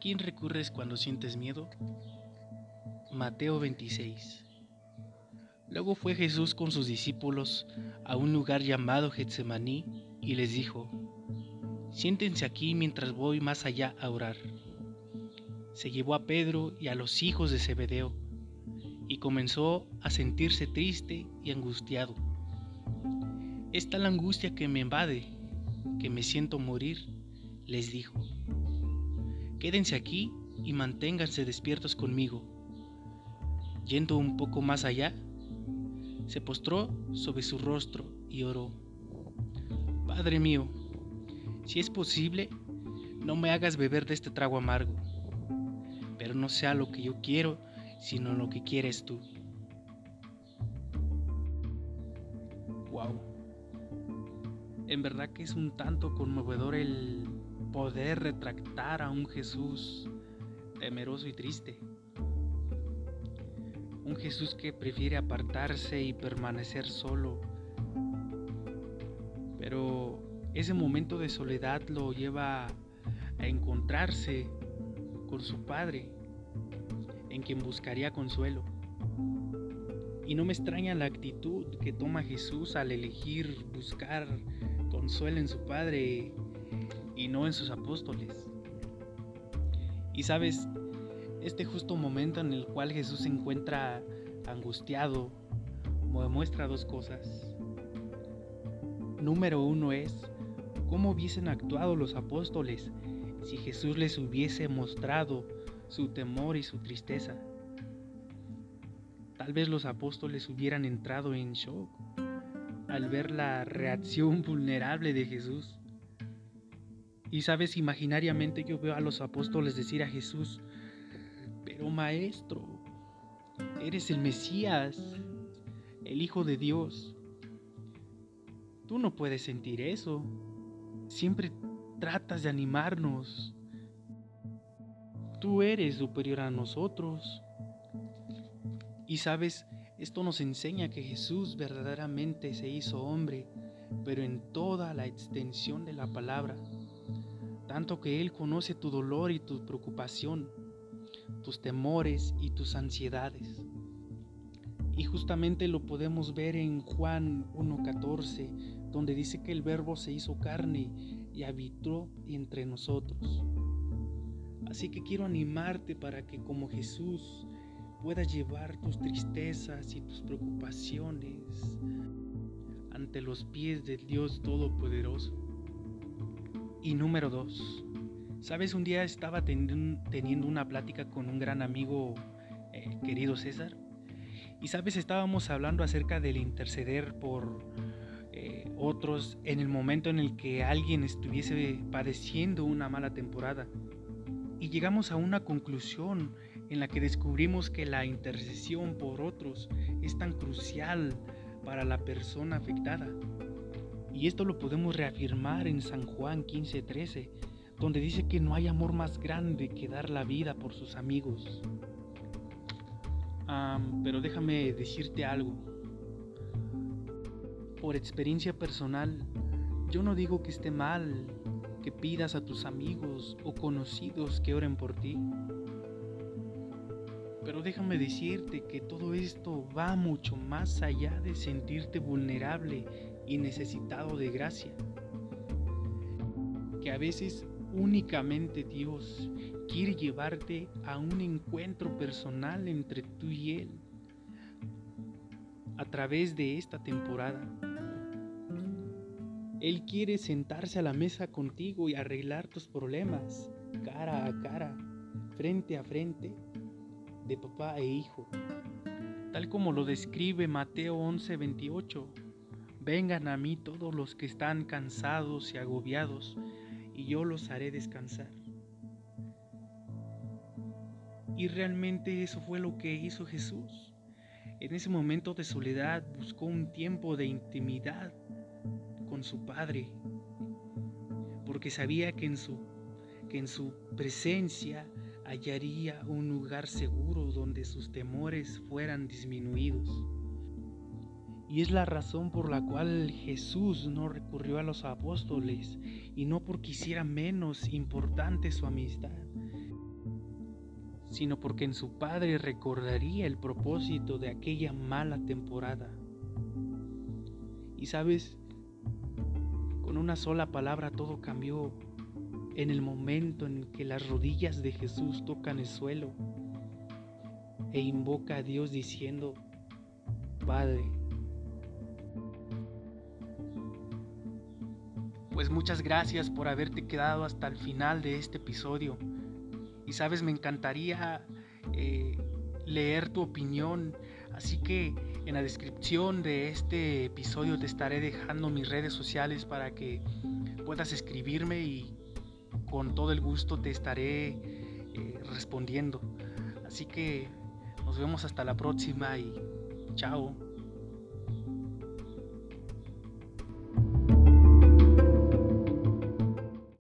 quién recurres cuando sientes miedo? Mateo 26. Luego fue Jesús con sus discípulos a un lugar llamado Getsemaní y les dijo, Siéntense aquí mientras voy más allá a orar. Se llevó a Pedro y a los hijos de Zebedeo y comenzó a sentirse triste y angustiado. Esta la angustia que me invade, que me siento morir, les dijo. Quédense aquí y manténganse despiertos conmigo. Yendo un poco más allá, se postró sobre su rostro y oró. Padre mío, si es posible, no me hagas beber de este trago amargo, pero no sea lo que yo quiero, sino lo que quieres tú. Wow. En verdad que es un tanto conmovedor el poder retractar a un Jesús temeroso y triste. Un Jesús que prefiere apartarse y permanecer solo. Pero ese momento de soledad lo lleva a encontrarse con su Padre, en quien buscaría consuelo. Y no me extraña la actitud que toma Jesús al elegir buscar consuelo en su Padre y no en sus apóstoles. Y sabes, este justo momento en el cual Jesús se encuentra angustiado muestra dos cosas. Número uno es cómo hubiesen actuado los apóstoles si Jesús les hubiese mostrado su temor y su tristeza. Tal vez los apóstoles hubieran entrado en shock al ver la reacción vulnerable de Jesús. Y sabes, imaginariamente yo veo a los apóstoles decir a Jesús, pero maestro, eres el Mesías, el Hijo de Dios. Tú no puedes sentir eso. Siempre tratas de animarnos. Tú eres superior a nosotros. Y sabes, esto nos enseña que Jesús verdaderamente se hizo hombre, pero en toda la extensión de la palabra tanto que Él conoce tu dolor y tu preocupación, tus temores y tus ansiedades. Y justamente lo podemos ver en Juan 1.14, donde dice que el verbo se hizo carne y habitó entre nosotros. Así que quiero animarte para que como Jesús puedas llevar tus tristezas y tus preocupaciones ante los pies del Dios Todopoderoso. Y número dos, sabes, un día estaba teniendo una plática con un gran amigo, eh, querido César, y sabes, estábamos hablando acerca del interceder por eh, otros en el momento en el que alguien estuviese padeciendo una mala temporada. Y llegamos a una conclusión en la que descubrimos que la intercesión por otros es tan crucial para la persona afectada. Y esto lo podemos reafirmar en San Juan 15:13, donde dice que no hay amor más grande que dar la vida por sus amigos. pero déjame decirte algo. Por experiencia personal, yo no digo que esté mal que pidas a tus amigos o conocidos que oren por ti. Pero déjame decirte que todo esto va mucho más allá de sentirte vulnerable y necesitado de gracia. Que a veces únicamente Dios quiere llevarte a un encuentro personal entre tú y Él a través de esta temporada. Él quiere sentarse a la mesa contigo y arreglar tus problemas cara a cara, frente a frente, de papá e hijo, tal como lo describe Mateo 11:28 Vengan a mí todos los que están cansados y agobiados, y yo los haré descansar. Y realmente eso fue lo que hizo Jesús. En ese momento de soledad buscó un tiempo de intimidad con su Padre, porque sabía que en su, que en su presencia hallaría un lugar seguro donde sus temores fueran disminuidos. Y es la razón por la cual Jesús no recurrió a los apóstoles y no porque hiciera menos importante su amistad, sino porque en su Padre recordaría el propósito de aquella mala temporada. Y sabes, con una sola palabra todo cambió en el momento en que las rodillas de Jesús tocan el suelo e invoca a Dios diciendo, Padre. Pues muchas gracias por haberte quedado hasta el final de este episodio. Y sabes, me encantaría eh, leer tu opinión. Así que en la descripción de este episodio te estaré dejando mis redes sociales para que puedas escribirme y con todo el gusto te estaré eh, respondiendo. Así que nos vemos hasta la próxima y chao.